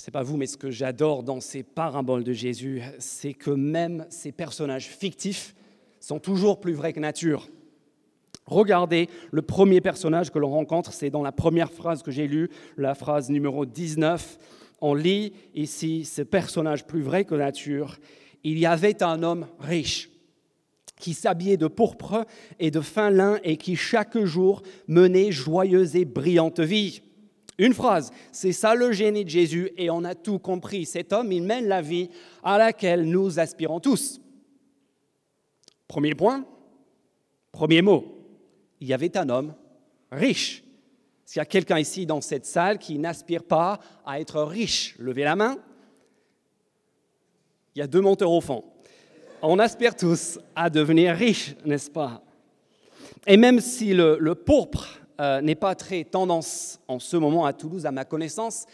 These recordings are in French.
Je ne sais pas vous, mais ce que j'adore dans ces paraboles de Jésus, c'est que même ces personnages fictifs sont toujours plus vrais que nature. Regardez le premier personnage que l'on rencontre, c'est dans la première phrase que j'ai lue, la phrase numéro 19. On lit ici ce personnage plus vrai que nature. Il y avait un homme riche qui s'habillait de pourpre et de fin lin et qui chaque jour menait joyeuse et brillante vie. Une phrase, c'est ça le génie de Jésus et on a tout compris. Cet homme, il mène la vie à laquelle nous aspirons tous. Premier point, premier mot, il y avait un homme riche. S'il y a quelqu'un ici dans cette salle qui n'aspire pas à être riche, levez la main. Il y a deux monteurs au fond. On aspire tous à devenir riche, n'est-ce pas? Et même si le, pourpre euh, n'est pas très tendance en ce moment à Toulouse, à ma connaissance,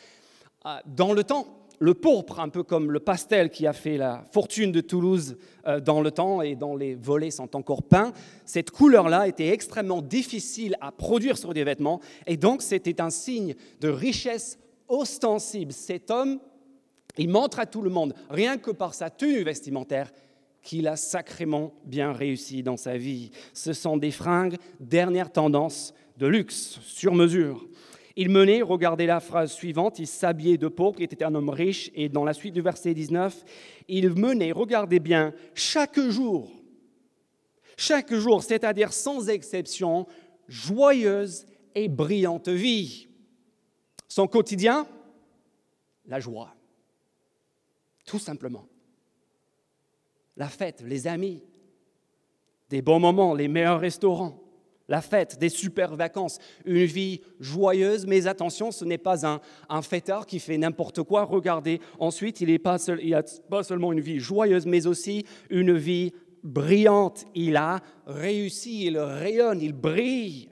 euh, dans le temps, le pourpre, un peu comme le pastel qui a fait la fortune de Toulouse euh, dans le temps et dont les volets sont encore peints, cette couleur-là était extrêmement difficile à produire sur des vêtements et donc c'était un signe de richesse ostensible. Cet homme, il montre à tout le monde, rien que par sa tenue vestimentaire, qu'il a sacrément bien réussi dans sa vie. Ce sont des fringues dernière tendance de luxe, sur mesure. Il menait, regardez la phrase suivante, il s'habillait de pourpre, il était un homme riche, et dans la suite du verset 19, il menait, regardez bien, chaque jour, chaque jour, c'est-à-dire sans exception, joyeuse et brillante vie. Son quotidien, la joie, tout simplement. La fête, les amis, des bons moments, les meilleurs restaurants la fête, des super vacances, une vie joyeuse, mais attention, ce n'est pas un, un, fêtard qui fait n'importe quoi. Regardez, ensuite, il, pas il a pas seulement une vie joyeuse, mais aussi une vie brillante. Il a réussi, il rayonne, il brille.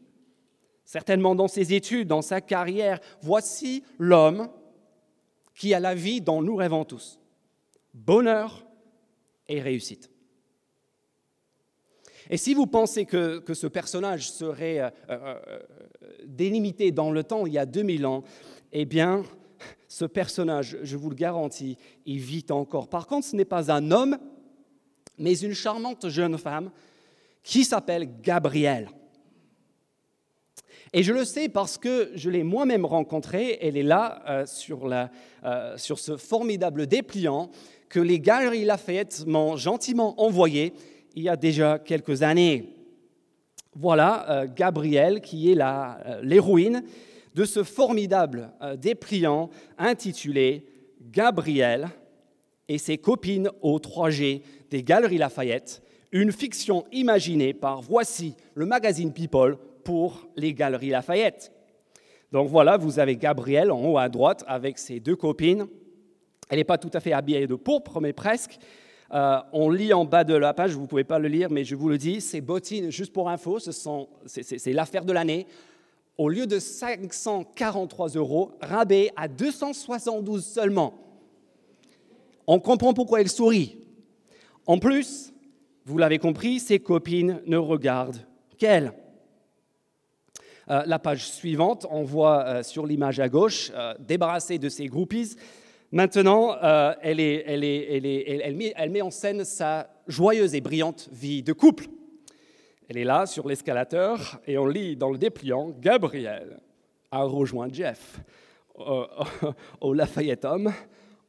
Certainement dans ses études, dans sa carrière. Voici l'homme qui a la vie dont nous rêvons tous. Bonheur et réussite. Et si vous pensez que, ce personnage serait euh, euh, euh, délimité dans le temps il y a 2000 ans, eh bien, ce personnage, je vous le garantis, il vit encore. Par contre, ce n'est pas un homme, mais une charmante jeune femme qui s'appelle Gabrielle. Et je le sais parce que je l'ai moi-même rencontrée. Elle est là sur, la, sur, ce formidable dépliant que les Galeries Lafayette m'ont gentiment envoyé il y a déjà quelques années. Voilà euh, Gabrielle qui est euh, l'héroïne de ce formidable euh, dépliant intitulé Gabrielle et ses copines au 3G des Galeries Lafayette, une fiction imaginée par Voici, le magazine People pour les Galeries Lafayette. Donc voilà, vous avez Gabrielle en haut à droite avec ses deux copines. Elle n'est pas tout à fait habillée de pourpre, mais presque. Euh, on lit en bas de la page, vous ne pouvez pas le lire, mais je vous le dis, ces bottines, juste pour info, c'est l'affaire de l'année. Au lieu de 543 euros, rabais à 272 seulement. On comprend pourquoi elle sourit. En plus, vous l'avez compris, ses copines ne regardent qu'elle. Euh, la page suivante, on voit euh, sur l'image à gauche, débarrassée de ses groupies, Maintenant, euh, elle, met, en scène sa joyeuse et brillante vie de couple. Elle est là sur l'escalateur et on lit dans le dépliant Gabriel a rejoint Jeff au, au Lafayette Homme,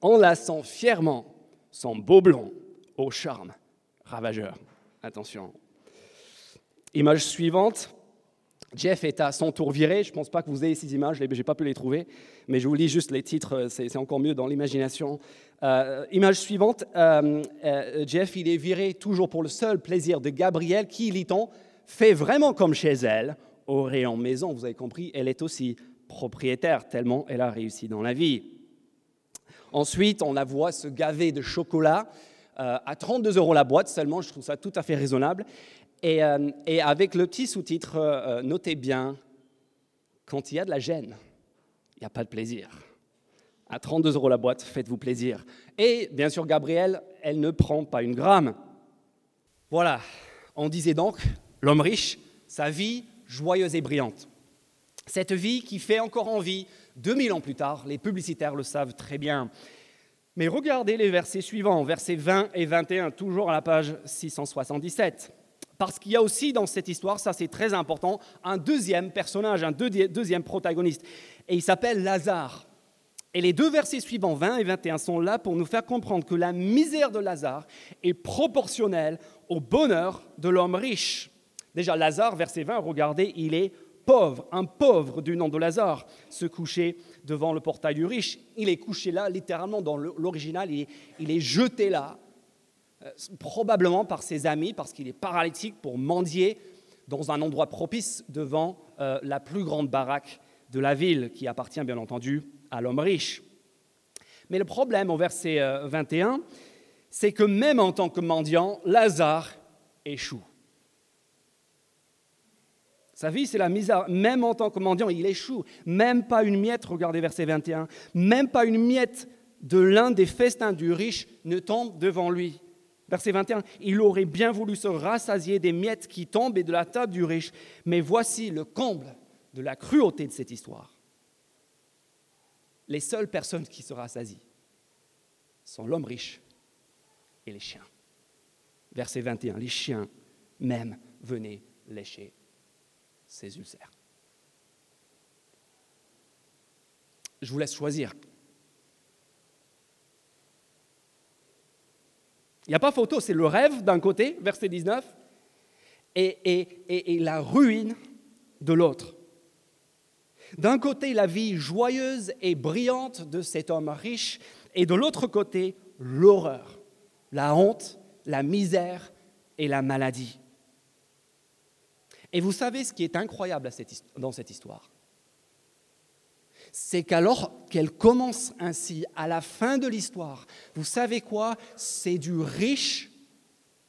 enlaçant fièrement son beau blond au charme ravageur. Attention. Image suivante, Jeff est à son tour viré. Je ne pense pas que vous ayez ces images, je n'ai pas pu les trouver, mais je vous lis juste les titres, euh, c'est encore mieux dans l'imagination. Euh, image suivante, euh, Jeff, il est viré toujours pour le seul plaisir de Gabrielle, qui, lit-on, fait vraiment comme chez elle, au rayon maison, vous avez compris, elle est aussi propriétaire, tellement elle a réussi dans la vie. Ensuite, on la voit se gaver de chocolat à 32 euros la boîte seulement, je trouve ça tout à fait raisonnable. Euh, et, avec le petit sous-titre, euh, notez bien, quand il y a de la gêne, il n'y a pas de plaisir. À 32 euros la boîte, faites-vous plaisir. Et bien sûr, Gabrielle, elle ne prend pas une gramme. Voilà, on disait donc, l'homme riche, sa vie joyeuse et brillante. Cette vie qui fait encore envie 2000 ans plus tard, les publicitaires le savent très bien. Mais regardez les versets suivants, versets 20 et 21, toujours à la page 677. Parce qu'il y a aussi dans cette histoire, ça c'est très important, un deuxième personnage, un deuxième protagoniste. Et il s'appelle Lazare. Et les deux versets suivants, 20 et 21, sont là pour nous faire comprendre que la misère de Lazare est proportionnelle au bonheur de l'homme riche. Déjà, Lazare, verset 20, regardez, il est pauvre, un pauvre du nom de Lazare, se coucher devant le portail du riche. Il est couché là, littéralement, dans l'original, il, est jeté là, euh, probablement par ses amis, parce qu'il est paralytique pour mendier dans un endroit propice devant euh, la plus grande baraque de la ville, qui appartient bien entendu à l'homme riche. Mais le problème au verset 21, euh, c'est que même en tant que mendiant, Lazare échoue. Sa vie, c'est la misère. Même en tant que mendiant, il échoue. Même pas une miette, regardez verset 21, même pas une miette de l'un des festins du riche ne tombe devant lui. Verset 21, il aurait bien voulu se rassasier des miettes qui tombent et de la table du riche, mais voici le comble de la cruauté de cette histoire. Les seules personnes qui se rassasient sont l'homme riche et les chiens. Verset 21, les chiens même venaient lécher ses ulcères. Je vous laisse choisir. Il n'y a pas photo, c'est le rêve d'un côté, verset 19, et, et la ruine de l'autre. D'un côté, la vie joyeuse et brillante de cet homme riche, et de l'autre côté, l'horreur, la honte, la misère et la maladie. Et vous savez ce qui est incroyable dans cette histoire? C'est qu'alors qu'elle commence ainsi, à la fin de l'histoire, vous savez quoi? C'est du riche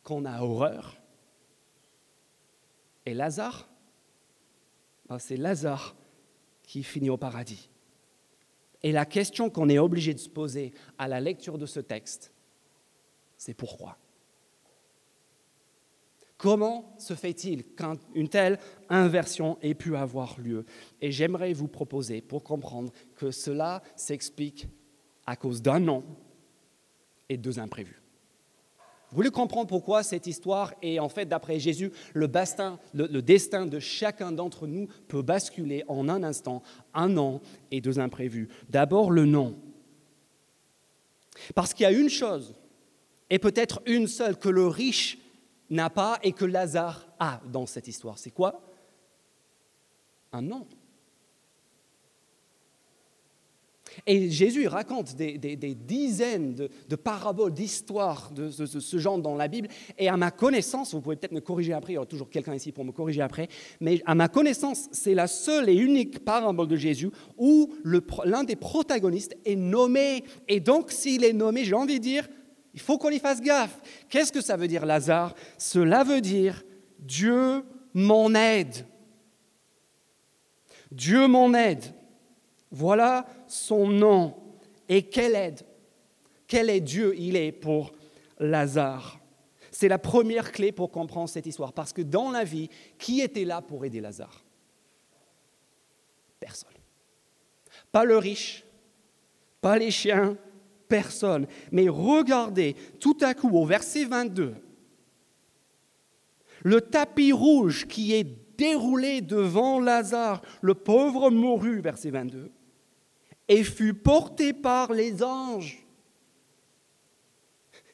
qu'on a horreur. Et Lazare? Ben, C'est Lazare qui finit au paradis. Et la question qu'on est obligé de se poser à la lecture de ce texte, c'est pourquoi? Comment se fait-il qu'une telle inversion ait pu avoir lieu? Et j'aimerais vous proposer, pour comprendre, que cela s'explique à cause d'un nom et deux imprévus. Vous voulez comprendre pourquoi cette histoire est en fait, d'après Jésus, le, destin de chacun d'entre nous peut basculer en un instant, un nom et deux imprévus. D'abord le nom. Parce qu'il y a une chose, et peut-être une seule, que le riche n'a pas et que Lazare a dans cette histoire. C'est quoi? Un nom. Et Jésus raconte des, dizaines de, paraboles, d'histoires de, ce genre dans la Bible. Et à ma connaissance, vous pouvez peut-être me corriger après, il y aura toujours quelqu'un ici pour me corriger après, mais à ma connaissance, c'est la seule et unique parabole de Jésus où l'un des protagonistes est nommé. Et donc, s'il est nommé, j'ai envie de dire, il faut qu'on y fasse gaffe. Qu'est-ce que ça veut dire, Lazare? Cela veut dire Dieu m'en aide. Dieu m'en aide. Voilà son nom. Et quelle aide? Quel est Dieu? Il est pour Lazare C'est la première clé pour comprendre cette histoire. Parce que dans la vie, qui était là pour aider Lazare? Personne. Pas le riche, pas les chiens, personne. Mais regardez tout à coup au verset 22, le tapis rouge qui est déroulé devant Lazare, le pauvre mourut, verset 22, et fut porté par les anges.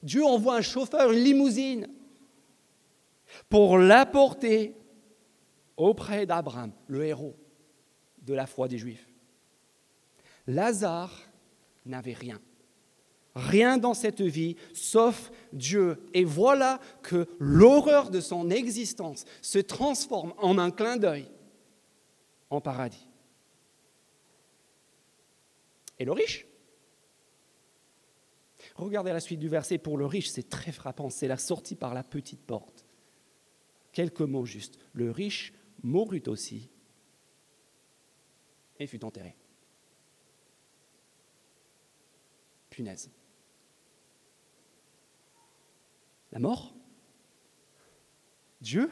Dieu envoie un chauffeur, une limousine, pour l'apporter auprès d'Abraham, le héros de la foi des Juifs. Lazare n'avait rien rien dans cette vie sauf Dieu. Et voilà que l'horreur de son existence se transforme en un clin d'œil en paradis. Et le riche? Regardez la suite du verset. Pour le riche, c'est très frappant. C'est la sortie par la petite porte. Quelques mots juste. Le riche mourut aussi et fut enterré. Punaise. La mort Dieu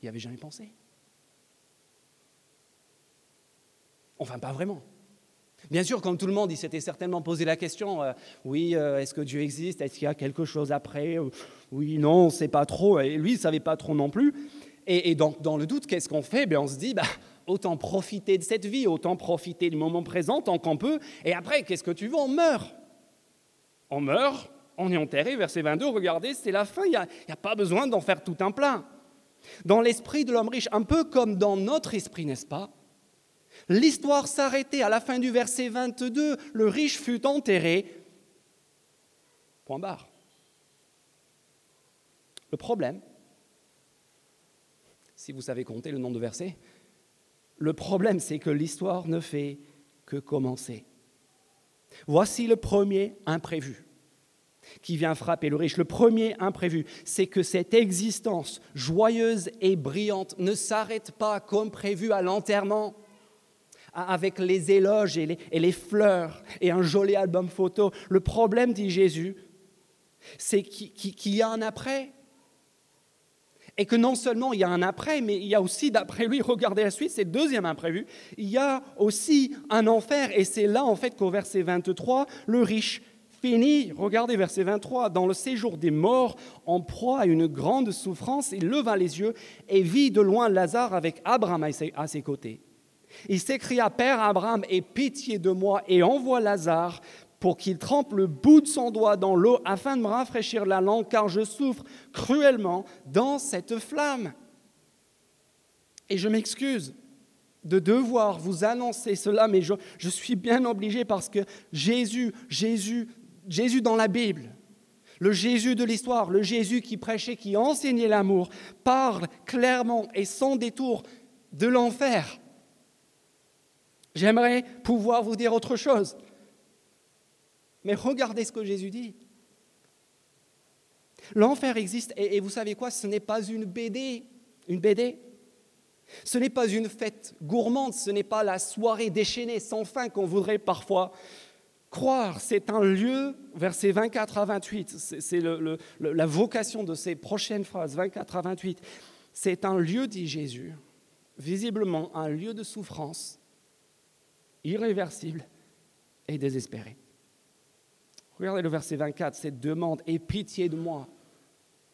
Il n'y avait jamais pensé. Enfin, pas vraiment. Bien sûr, comme tout le monde, il s'était certainement posé la question, euh, oui, euh, est-ce que Dieu existe? Est-ce qu'il y a quelque chose après? Oui, non, on ne sait pas trop. Et lui, il ne savait pas trop non plus. Et, donc, dans le doute, qu'est-ce qu'on fait? Ben, On se dit, bah, autant profiter de cette vie, autant profiter du moment présent tant qu'on peut. Et après, qu'est-ce que tu veux? On meurt. On meurt, on est enterré, verset 22, regardez, c'est la fin, il n'y a, pas besoin d'en faire tout un plein. Dans l'esprit de l'homme riche, un peu comme dans notre esprit, n'est-ce pas? L'histoire s'arrêtait à la fin du verset 22, le riche fut enterré. Point barre. Le problème, si vous savez compter le nombre de versets, le problème c'est que l'histoire ne fait que commencer. Voici le premier imprévu qui vient frapper le riche. Le premier imprévu, c'est que cette existence joyeuse et brillante ne s'arrête pas comme prévu à l'enterrement avec les éloges et les, fleurs et un joli album photo. Le problème, dit Jésus, c'est qu'il y a un après. Et que non seulement il y a un après, mais il y a aussi, d'après lui, regardez la suite, c'est le deuxième imprévu, il y a aussi un enfer. Et c'est là, en fait, qu'au verset 23, le riche regardez verset 23, dans le séjour des morts, en proie à une grande souffrance, il leva les yeux et vit de loin Lazare avec Abraham à ses côtés. Il s'écria, Père Abraham, aie pitié de moi et envoie Lazare pour qu'il trempe le bout de son doigt dans l'eau afin de me rafraîchir la langue, car je souffre cruellement dans cette flamme. Et je m'excuse de devoir vous annoncer cela, mais je, suis bien obligé parce que Jésus, Jésus, Jésus dans la Bible, le Jésus de l'histoire, le Jésus qui prêchait, qui enseignait l'amour, parle clairement et sans détour de l'enfer. J'aimerais pouvoir vous dire autre chose. Mais regardez ce que Jésus dit. L'enfer existe et, vous savez quoi? Ce n'est pas une BD. Une BD. Ce n'est pas une fête gourmande, ce n'est pas la soirée déchaînée sans fin qu'on voudrait parfois croire. C'est un lieu, versets 24 à 28, c'est la vocation de ces prochaines phrases, 24 à 28. C'est un lieu, dit Jésus, visiblement un lieu de souffrance, irréversible et désespéré. Regardez le verset 24, cette demande, aie pitié de moi.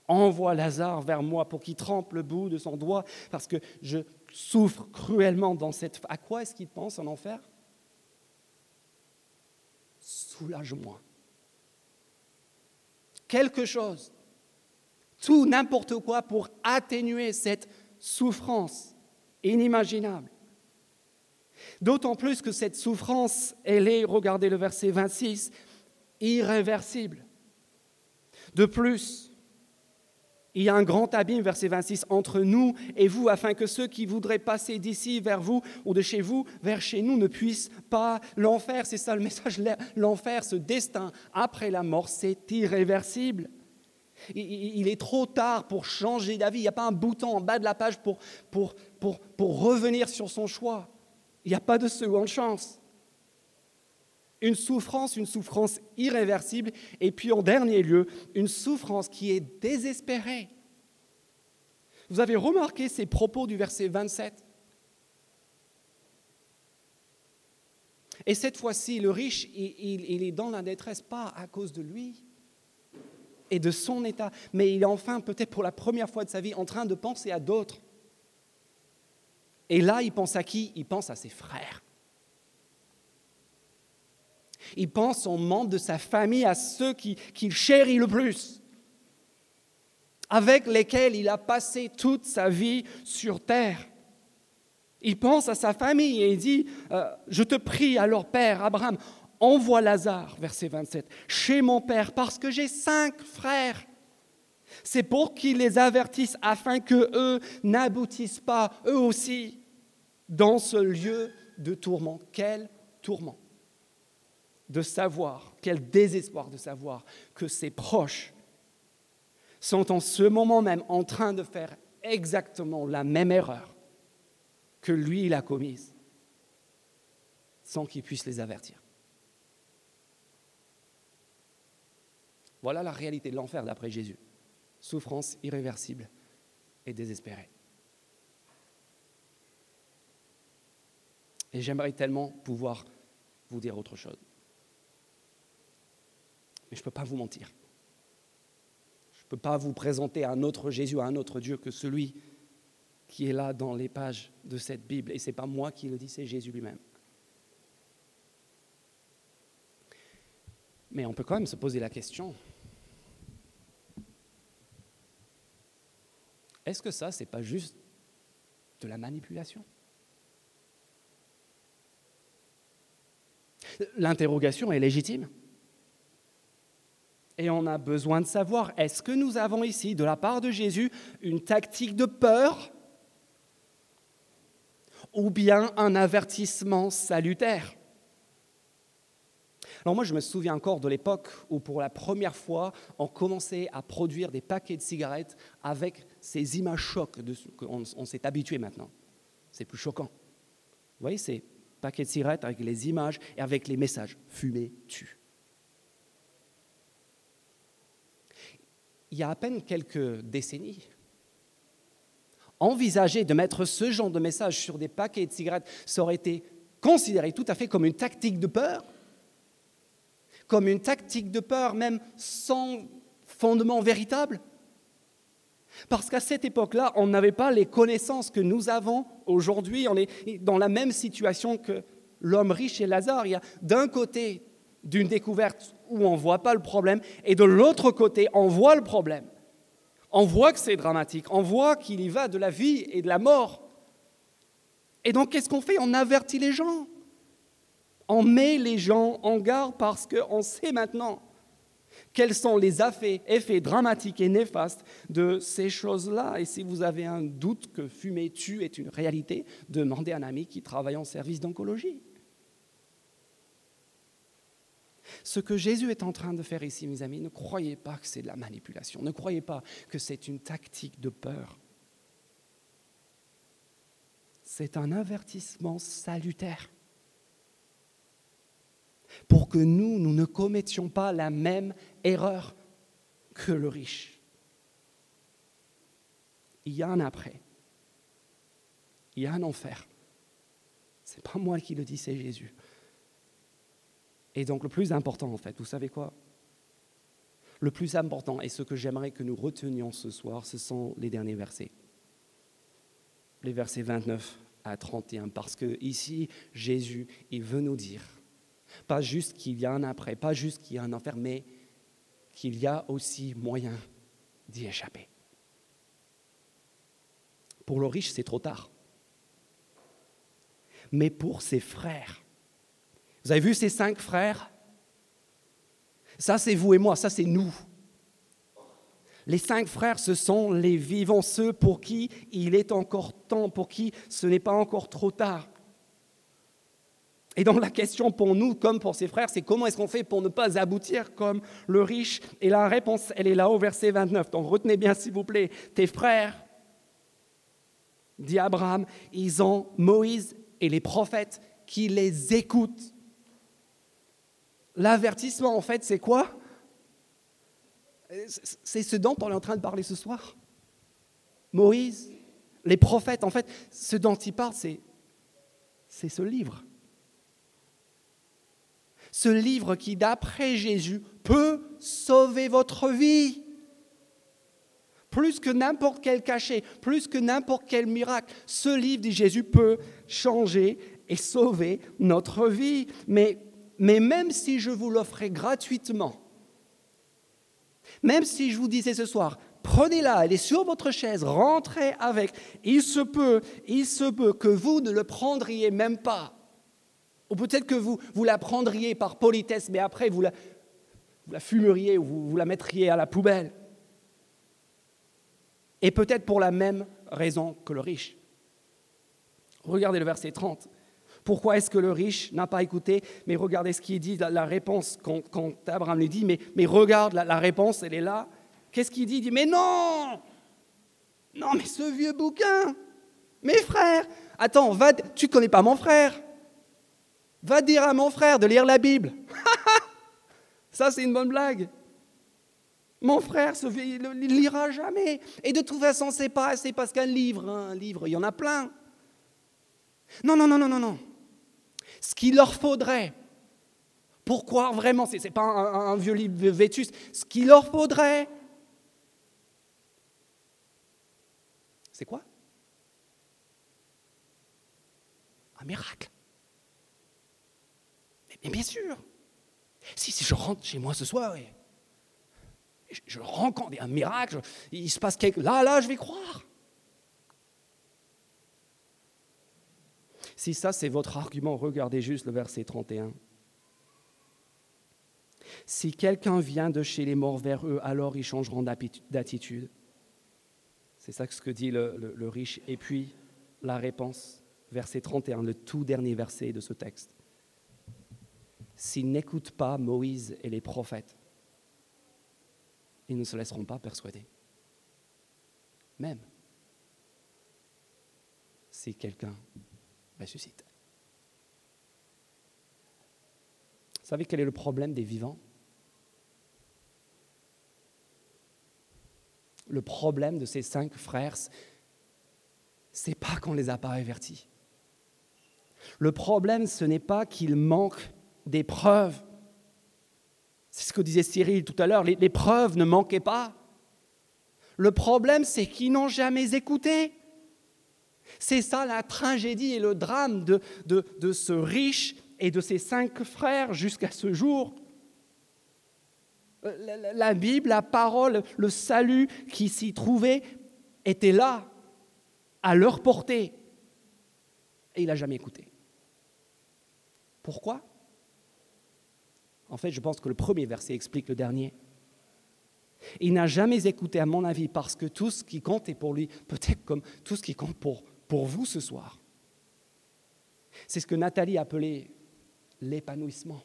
Envoie Lazare vers moi pour qu'il trempe le bout de son doigt, parce que je souffre cruellement dans cette... À quoi est-ce qu'il pense en enfer? Quelque chose, tout, n'importe quoi pour atténuer cette souffrance inimaginable. D'autant plus que cette souffrance, elle est, regardez le verset 26, irréversible. De plus, il y a un grand abîme, verset 26, entre nous et vous, afin que ceux qui voudraient passer d'ici vers vous ou de chez vous vers chez nous ne puissent pas. L'enfer, c'est ça le message, l'enfer, ce destin après la mort, c'est irréversible. Il est trop tard pour changer d'avis. Il n'y a pas un bouton en bas de la page pour, pour, pour, pour revenir sur son choix. Il n'y a pas de seconde chance. Une souffrance, une souffrance irréversible, et puis en dernier lieu, une souffrance qui est désespérée. Vous avez remarqué ces propos du verset 27 Et cette fois-ci, le riche, il, est dans la détresse, pas à cause de lui et de son état, mais il est enfin, peut-être pour la première fois de sa vie, en train de penser à d'autres. Et là, il pense à qui? Il pense à ses frères. Il pense aux membres de sa famille, à ceux qu'il chérit le plus, avec lesquels il a passé toute sa vie sur terre. Il pense à sa famille et il dit, euh, je te prie alors Père Abraham, envoie Lazare, verset 27, chez mon Père, parce que j'ai cinq frères. C'est pour qu'il les avertisse afin que eux n'aboutissent pas, eux aussi, dans ce lieu de tourment. Quel tourment de savoir, quel désespoir de savoir que ses proches sont en ce moment même en train de faire exactement la même erreur que lui, il a commise, sans qu'il puisse les avertir. Voilà la réalité de l'enfer d'après Jésus. Souffrance irréversible et désespérée. Et j'aimerais tellement pouvoir vous dire autre chose. Mais je ne peux pas vous mentir. Je ne peux pas vous présenter un autre Jésus, un autre Dieu que celui qui est là dans les pages de cette Bible. Et ce n'est pas moi qui le dis, c'est Jésus lui-même. Mais on peut quand même se poser la question, est-ce que ça, c'est pas juste de la manipulation? L'interrogation est légitime. Et on a besoin de savoir, est-ce que nous avons ici, de la part de Jésus, une tactique de peur ou bien un avertissement salutaire? Alors moi, je me souviens encore de l'époque où pour la première fois, on commençait à produire des paquets de cigarettes avec ces images chocs qu'on on, s'est habitué maintenant. C'est plus choquant. Vous voyez ces paquets de cigarettes avec les images et avec les messages. Fumer tue. Il y a à peine quelques décennies, envisager de mettre ce genre de message sur des paquets de cigarettes, ça aurait été considéré tout à fait comme une tactique de peur comme une tactique de peur, même sans fondement véritable. Parce qu'à cette époque-là, on n'avait pas les connaissances que nous avons aujourd'hui. On est dans la même situation que l'homme riche et Lazare. Il y a d'un côté d'une découverte où on ne voit pas le problème, et de l'autre côté, on voit le problème. On voit que c'est dramatique, on voit qu'il y va de la vie et de la mort. Et donc, qu'est-ce qu'on fait? On avertit les gens on met les gens en garde parce qu'on sait maintenant quels sont les effets, dramatiques et néfastes de ces choses-là. Et si vous avez un doute que fumer tue est une réalité, demandez à un ami qui travaille en service d'oncologie. Ce que Jésus est en train de faire ici, mes amis, ne croyez pas que c'est de la manipulation, ne croyez pas que c'est une tactique de peur. C'est un avertissement salutaire pour que nous, nous ne commettions pas la même erreur que le riche. Il y a un après. Il y a un enfer. Ce n'est pas moi qui le dis, c'est Jésus. Et donc le plus important, en fait, vous savez quoi? Le plus important, et ce que j'aimerais que nous retenions ce soir, ce sont les derniers versets. Les versets 29 à 31, parce que ici, Jésus, il veut nous dire pas juste qu'il y a un après, pas juste qu'il y a un enfer, mais qu'il y a aussi moyen d'y échapper. Pour le riche, c'est trop tard. Mais pour ses frères, vous avez vu ces cinq frères? Ça, c'est vous et moi, ça, c'est nous. Les cinq frères, ce sont les vivants, ceux pour qui il est encore temps, pour qui ce n'est pas encore trop tard. Et donc la question pour nous, comme pour ses frères, c'est comment est-ce qu'on fait pour ne pas aboutir comme le riche? Et la réponse, elle est là au verset 29. Donc retenez bien, s'il vous plaît, tes frères, dit Abraham, ils ont Moïse et les prophètes qui les écoutent. L'avertissement, en fait, c'est quoi? C'est ce dont on est en train de parler ce soir. Moïse, les prophètes, en fait, ce dont il parle, c'est ce livre ce livre qui, d'après Jésus, peut sauver votre vie. Plus que n'importe quel cachet, plus que n'importe quel miracle, ce livre, dit Jésus, peut changer et sauver notre vie. Mais, mais même si je vous l'offrais gratuitement, même si je vous disais ce soir, prenez-la, elle est sur votre chaise, rentrez avec, il se peut, il se peut que vous ne le prendriez même pas. Ou peut-être que vous, vous la prendriez par politesse, mais après vous la, fumeriez ou vous, vous la mettriez à la poubelle. Et peut-être pour la même raison que le riche. Regardez le verset 30. Pourquoi est-ce que le riche n'a pas écouté? Mais regardez ce qu'il dit, la, réponse, quand, Abraham lui dit, mais, mais regarde, la, réponse, elle est là. Qu'est-ce qu'il dit? Il dit, mais non Non, mais ce vieux bouquin Mes frères Attends, va, tu ne connais pas mon frère? Va dire à mon frère de lire la Bible. Ça, c'est une bonne blague. Mon frère ne lira jamais. Et de toute façon, c'est pas, c'est parce qu'un livre, hein, un livre, il y en a plein. Non, non, non, non, non, non. Ce qu'il leur faudrait, pourquoi vraiment Ce n'est pas un, vieux livre vétus. Ce qu'il leur faudrait, c'est quoi? Un miracle. Mais, bien sûr. Si, je rentre chez moi ce soir et je, je rencontre un miracle, il se passe quelque... Là, là, je vais croire. Si ça, c'est votre argument, regardez juste le verset 31. Si quelqu'un vient de chez les morts vers eux, alors ils changeront d'attitude. C'est ça ce que dit le, riche. Et puis, la réponse, verset 31, le tout dernier verset de ce texte. S'ils n'écoutent pas Moïse et les prophètes, ils ne se laisseront pas persuader. Même si quelqu'un ressuscite. Vous savez quel est le problème des vivants? Le problème de ces cinq frères, c'est pas qu'on les a pas avertis. Le problème, ce n'est pas qu'ils manquent des preuves. C'est ce que disait Cyril tout à l'heure, les, les preuves ne manquaient pas. Le problème, c'est qu'ils n'ont jamais écouté. C'est ça la tragédie et le drame de, ce riche et de ses cinq frères jusqu'à ce jour. Euh, la, Bible, la parole, le salut qui s'y trouvait était là, à leur portée. Et il n'a jamais écouté. Pourquoi? En fait, je pense que le premier verset explique le dernier. Il n'a jamais écouté, à mon avis, parce que tout ce qui compte est pour lui, peut-être comme tout ce qui compte pour pour vous ce soir. C'est ce que Nathalie appelait l'épanouissement.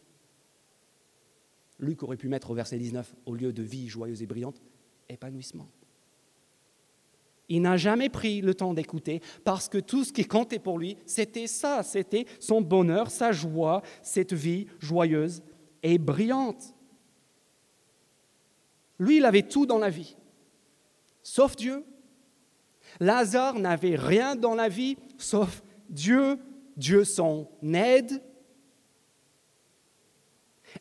Luc aurait pu mettre au verset 19, au lieu de vie joyeuse et brillante, épanouissement. Il n'a jamais pris le temps d'écouter parce que tout ce qui comptait pour lui, c'était ça, c'était son bonheur, sa joie, cette vie joyeuse et brillante. Lui, il avait tout dans la vie, sauf Dieu, Lazare n'avait rien dans la vie sauf Dieu, Dieu son aide.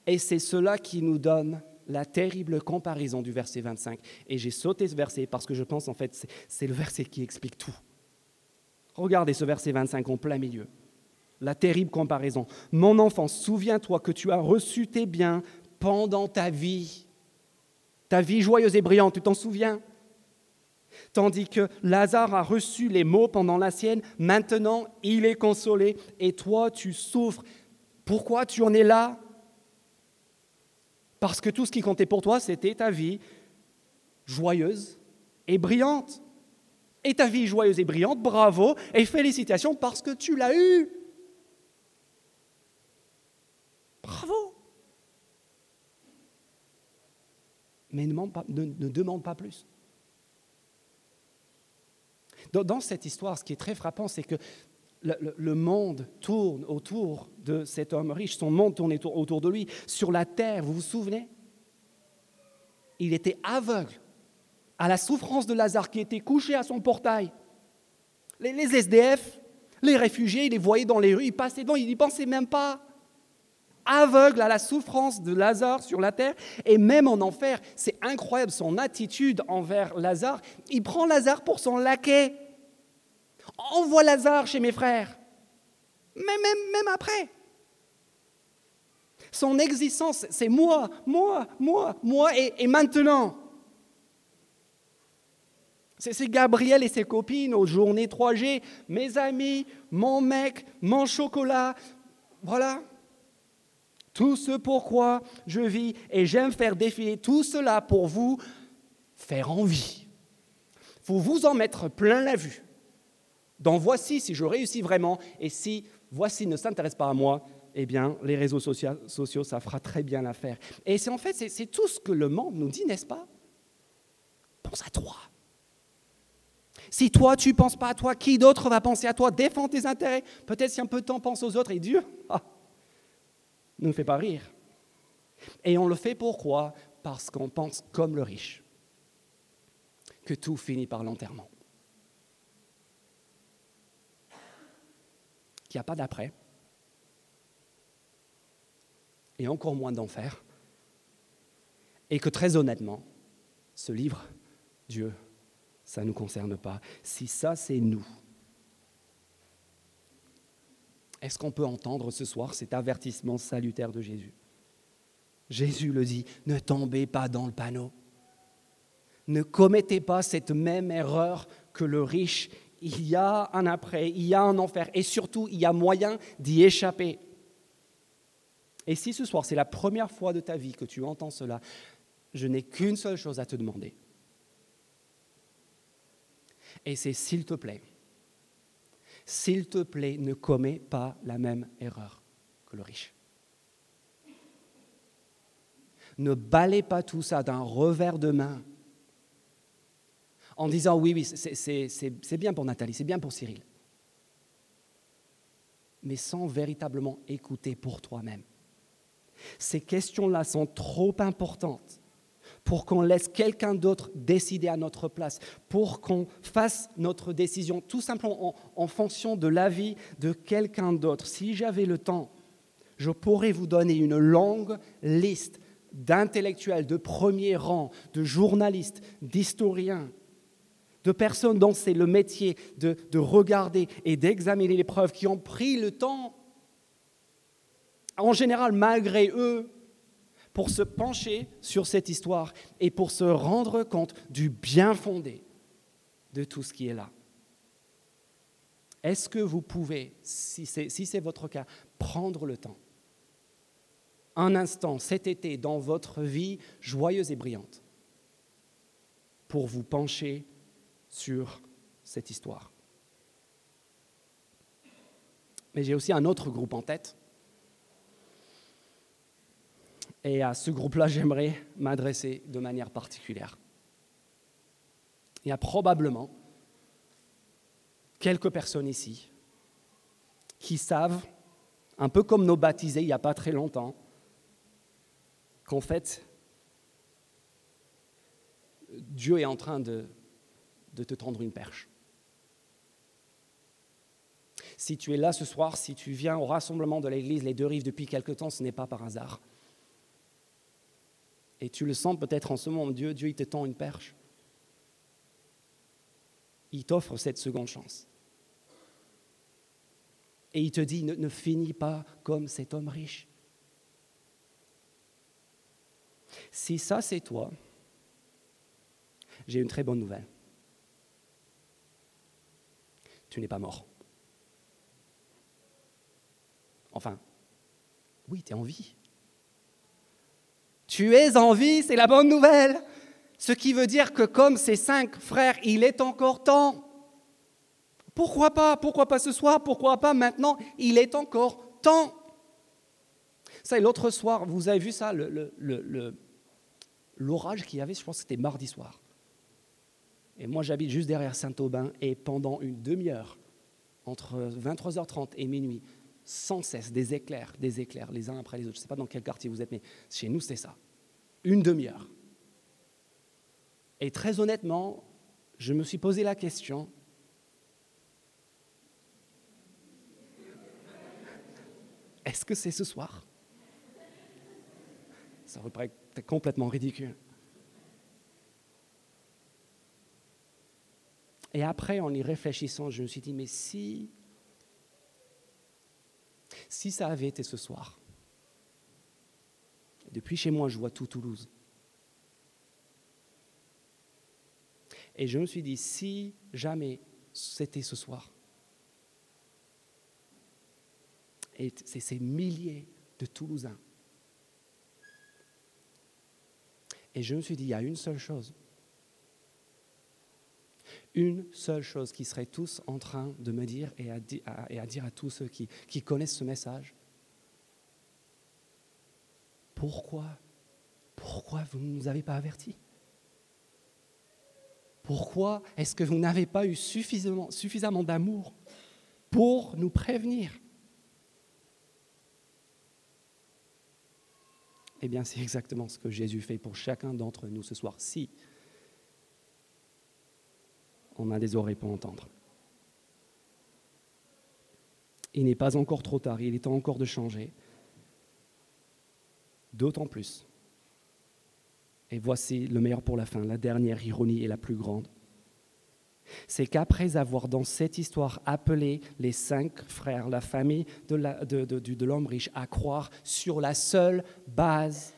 Et c'est cela qui nous donne la terrible comparaison du verset 25. Et j'ai sauté ce verset parce que je pense en fait c'est le verset qui explique tout. Regardez ce verset 25 en plein milieu. La terrible comparaison. Mon enfant, souviens-toi que tu as reçu tes biens pendant ta vie. Ta vie joyeuse et brillante, tu t'en souviens? Tandis que Lazare a reçu les maux pendant la sienne, maintenant il est consolé et toi tu souffres. Pourquoi tu en es là? Parce que tout ce qui comptait pour toi, c'était ta vie joyeuse et brillante. Et ta vie joyeuse et brillante, bravo et félicitations parce que tu l'as eue. Bravo. Mais ne demande pas plus. Dans, cette histoire, ce qui est très frappant, c'est que le, monde tourne autour de cet homme riche, son monde tourne autour de lui. Sur la terre, vous vous souvenez? Il était aveugle à la souffrance de Lazare qui était couché à son portail. Les, SDF, les réfugiés, il les voyait dans les rues, il passait devant, il n'y pensait même pas. Aveugle à la souffrance de Lazare sur la terre et même en enfer. C'est incroyable son attitude envers Lazare. Il prend Lazare pour son laquais. Envoie Lazare chez mes frères. Mais même, même après. Son existence, c'est moi, moi, moi, moi et, et maintenant. C'est Gabriel et ses copines aux journées 3G, mes amis, mon mec, mon chocolat. Voilà. Tout ce pourquoi je vis et j'aime faire défiler tout cela pour vous faire envie. Faut vous en mettre plein la vue. Dans voici si je réussis vraiment et si voici ne s'intéresse pas à moi, eh bien, les réseaux sociaux, ça fera très bien l'affaire. Et c'est en fait, c'est tout ce que le monde nous dit, n'est-ce pas? Pense à toi. Si toi, tu ne penses pas à toi, qui d'autre va penser à toi? Défends tes intérêts. Peut-être si un peu de temps pense aux autres et Dieu ah, ne nous fait pas rire. Et on le fait pourquoi? Parce qu'on pense comme le riche, que tout finit par l'enterrement. qu'il n'y a pas d'après, et encore moins d'enfer. Et que très honnêtement, ce livre, Dieu, ça ne nous concerne pas. Si ça, c'est nous, est-ce qu'on peut entendre ce soir cet avertissement salutaire de Jésus? Jésus le dit, ne tombez pas dans le panneau. Ne commettez pas cette même erreur que le riche. Il y a un après, il y a un enfer, et surtout, il y a moyen d'y échapper. Et si ce soir, c'est la première fois de ta vie que tu entends cela, je n'ai qu'une seule chose à te demander. Et c'est s'il te plaît, s'il te plaît, ne commets pas la même erreur que le riche. Ne balais pas tout ça d'un revers de main en disant oui, oui, c'est bien pour Nathalie, c'est bien pour Cyril, mais sans véritablement écouter pour toi-même. Ces questions-là sont trop importantes pour qu'on laisse quelqu'un d'autre décider à notre place, pour qu'on fasse notre décision tout simplement en, fonction de l'avis de quelqu'un d'autre. Si j'avais le temps, je pourrais vous donner une longue liste d'intellectuels de premier rang, de journalistes, d'historiens, de personnes dont c'est le métier de, de regarder et d'examiner les preuves, qui ont pris le temps, en général malgré eux, pour se pencher sur cette histoire et pour se rendre compte du bien fondé de tout ce qui est là. Est-ce que vous pouvez, si c'est votre cas, prendre le temps, un instant cet été dans votre vie joyeuse et brillante, pour vous pencher sur cette histoire? Mais j'ai aussi un autre groupe en tête Et à ce groupe-là, j'aimerais m'adresser de manière particulière. Il y a probablement quelques personnes ici qui savent, un peu comme nos baptisés il n'y a pas très longtemps, qu'en fait, Dieu est en train de, de te tendre une perche. Si tu es là ce soir, si tu viens au rassemblement de l'Église Les Deux Rives depuis quelque temps, ce n'est pas par hasard. Et tu le sens peut-être en ce moment, Dieu, Dieu, il te tend une perche. Il t'offre cette seconde chance. Et il te dit, ne, ne finis pas comme cet homme riche. Si ça c'est toi, j'ai une très bonne nouvelle. Tu n'es pas mort. Enfin, oui, tu es en vie. Tu es en vie, c'est la bonne nouvelle. Ce qui veut dire que comme ces cinq frères, il est encore temps. Pourquoi pas Pourquoi pas ce soir Pourquoi pas maintenant Il est encore temps. Ça, l'autre soir, vous avez vu ça, l'orage qu'il y avait, je pense que c'était mardi soir. Et moi, j'habite juste derrière Saint-Aubin, et pendant une demi-heure, entre 23h30 et minuit, sans cesse des éclairs, des éclairs, les uns après les autres. Je ne sais pas dans quel quartier vous êtes, mais chez nous, c'est ça. Une demi-heure. Et très honnêtement, je me suis posé la question, est-ce que c'est ce soir? Ça me paraît complètement ridicule. Et après, en y réfléchissant, je me suis dit, mais si si ça avait été ce soir, depuis chez moi, je vois tout Toulouse. Et je me suis dit, si jamais c'était ce soir, et c'est ces milliers de Toulousains, et je me suis dit, il y a une seule chose une seule chose qui serait tous en train de me dire et à, dire à tous ceux qui, connaissent ce message. Pourquoi Pourquoi vous ne nous avez pas avertis? Pourquoi est-ce que vous n'avez pas eu suffisamment, suffisamment d'amour pour nous prévenir? Eh bien, c'est exactement ce que Jésus fait pour chacun d'entre nous ce soir. Si on a des oreilles pour entendre. Il n'est pas encore trop tard, il est temps encore de changer. D'autant plus. Et voici le meilleur pour la fin, la dernière ironie et la plus grande. C'est qu'après avoir dans cette histoire appelé les cinq frères, la famille de l'homme riche, à croire sur la seule base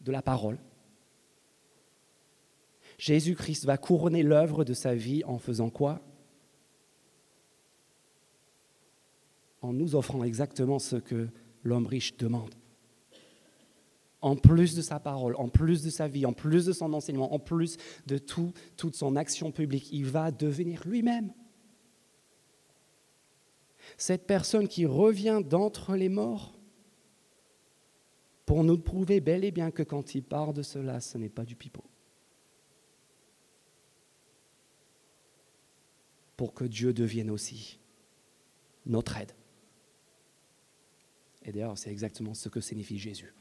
de la parole, Jésus-Christ va couronner l'œuvre de sa vie en faisant quoi? En nous offrant exactement ce que l'homme riche demande. En plus de sa parole, en plus de sa vie, en plus de son enseignement, en plus de tout, toute son action publique, il va devenir lui-même. Cette personne qui revient d'entre les morts pour nous prouver bel et bien que quand il parle de cela, ce n'est pas du pipeau. Pour que Dieu devienne aussi notre aide. Et d'ailleurs, c'est exactement ce que signifie Jésus.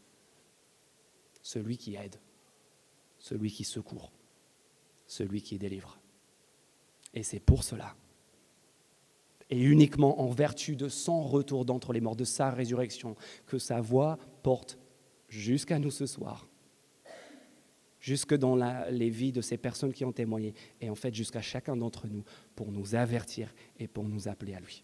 Celui qui aide, celui qui secourt, celui qui délivre. Et c'est pour cela, et uniquement en vertu de son retour d'entre les morts, de sa résurrection, que sa voix porte jusqu'à nous ce soir jusque dans les vies de ces personnes qui ont témoigné, et en fait jusqu'à chacun d'entre nous, pour nous avertir et pour nous appeler à lui.